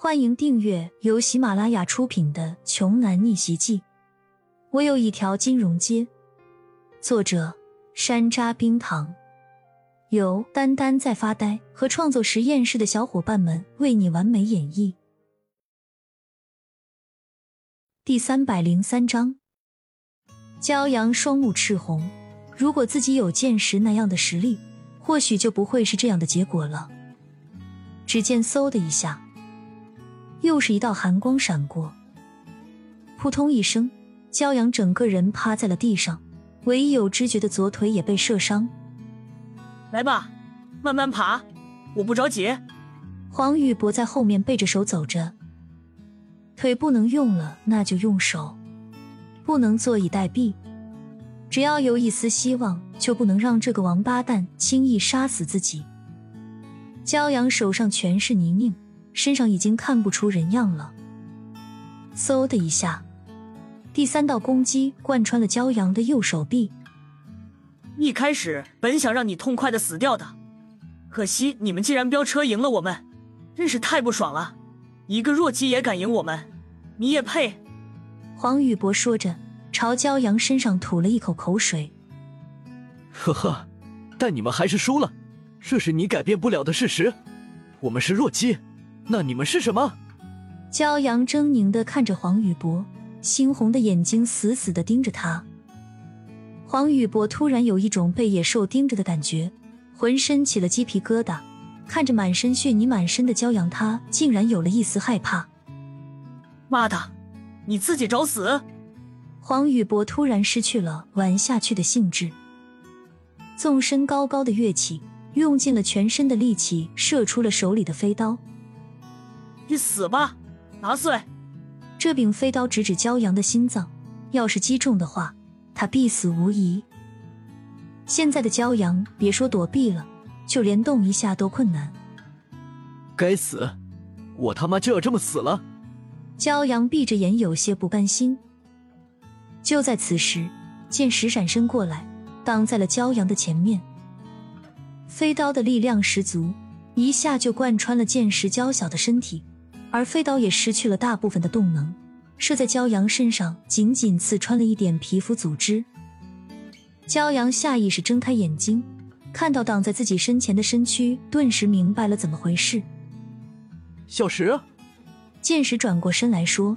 欢迎订阅由喜马拉雅出品的《穷男逆袭记》。我有一条金融街。作者：山楂冰糖，由丹丹在发呆和创作实验室的小伙伴们为你完美演绎。第三百零三章，骄阳双目赤红。如果自己有剑石那样的实力，或许就不会是这样的结果了。只见嗖的一下。又是一道寒光闪过，扑通一声，骄阳整个人趴在了地上，唯一有知觉的左腿也被射伤。来吧，慢慢爬，我不着急。黄宇博在后面背着手走着，腿不能用了，那就用手，不能坐以待毙。只要有一丝希望，就不能让这个王八蛋轻易杀死自己。骄阳手上全是泥泞。身上已经看不出人样了。嗖的一下，第三道攻击贯穿了骄阳的右手臂。一开始本想让你痛快的死掉的，可惜你们竟然飙车赢了我们，真是太不爽了！一个弱鸡也敢赢我们，你也配！黄宇博说着，朝骄阳身上吐了一口口水。呵呵，但你们还是输了，这是你改变不了的事实。我们是弱鸡。那你们是什么？骄阳狰狞的看着黄宇博，猩红的眼睛死死的盯着他。黄宇博突然有一种被野兽盯着的感觉，浑身起了鸡皮疙瘩。看着满身血泥满身的骄阳，他竟然有了一丝害怕。妈的，你自己找死！黄宇博突然失去了玩下去的兴致，纵身高高的跃起，用尽了全身的力气，射出了手里的飞刀。去死吧！拿碎！这柄飞刀直指骄阳的心脏，要是击中的话，他必死无疑。现在的骄阳，别说躲避了，就连动一下都困难。该死！我他妈就要这么死了！骄阳闭着眼，有些不甘心。就在此时，剑石闪身过来，挡在了骄阳的前面。飞刀的力量十足，一下就贯穿了剑石娇小的身体。而飞刀也失去了大部分的动能，射在骄阳身上，仅仅刺穿了一点皮肤组织。骄阳下意识睁开眼睛，看到挡在自己身前的身躯，顿时明白了怎么回事。小石，剑石转过身来说：“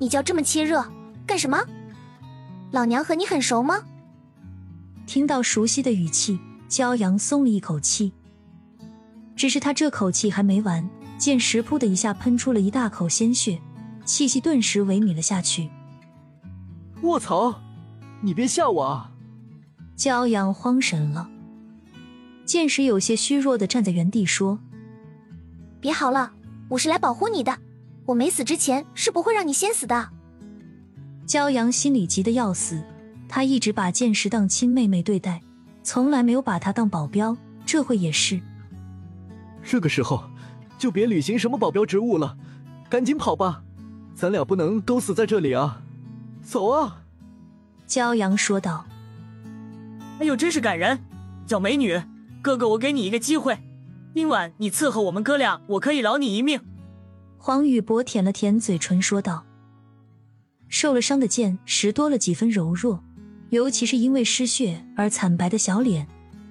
你叫这么亲热干什么？老娘和你很熟吗？”听到熟悉的语气，骄阳松了一口气。只是他这口气还没完。剑石噗的一下喷出了一大口鲜血，气息顿时萎靡了下去。卧槽！你别吓我啊！骄阳慌神了。剑石有些虚弱的站在原地说：“别嚎了，我是来保护你的。我没死之前是不会让你先死的。”骄阳心里急得要死，他一直把剑石当亲妹妹对待，从来没有把她当保镖，这会也是。这个时候。就别履行什么保镖职务了，赶紧跑吧，咱俩不能都死在这里啊！走啊！骄阳说道。哎呦，真是感人！小美女，哥哥，我给你一个机会，今晚你伺候我们哥俩，我可以饶你一命。黄宇博舔了舔嘴唇说道。受了伤的剑石多了几分柔弱，尤其是因为失血而惨白的小脸，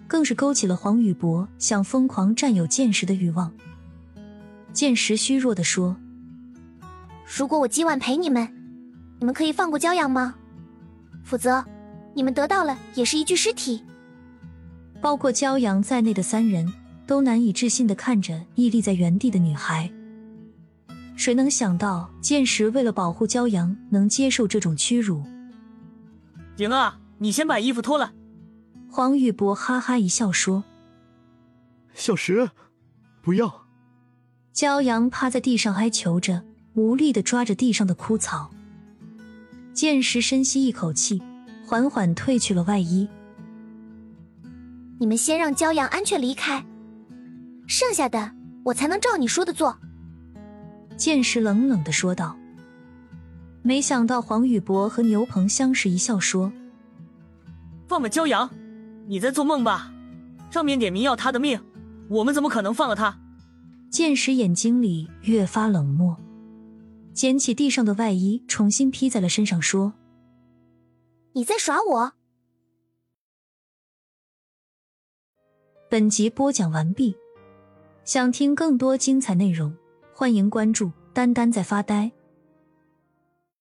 更是勾起了黄宇博想疯狂占有剑石的欲望。剑石虚弱的说：“如果我今晚陪你们，你们可以放过骄阳吗？否则，你们得到了也是一具尸体。”包括骄阳在内的三人都难以置信的看着屹立在原地的女孩。谁能想到剑石为了保护骄阳，能接受这种屈辱？行啊，你先把衣服脱了。黄宇博哈哈一笑说：“小石，不要。”骄阳趴在地上哀求着，无力的抓着地上的枯草。剑石深吸一口气，缓缓褪去了外衣。你们先让骄阳安全离开，剩下的我才能照你说的做。剑石冷冷的说道。没想到黄宇博和牛鹏相视一笑，说：“放了骄阳，你在做梦吧？上面点名要他的命，我们怎么可能放了他？”剑石眼睛里越发冷漠，捡起地上的外衣，重新披在了身上，说：“你在耍我。”本集播讲完毕，想听更多精彩内容，欢迎关注“丹丹在发呆”。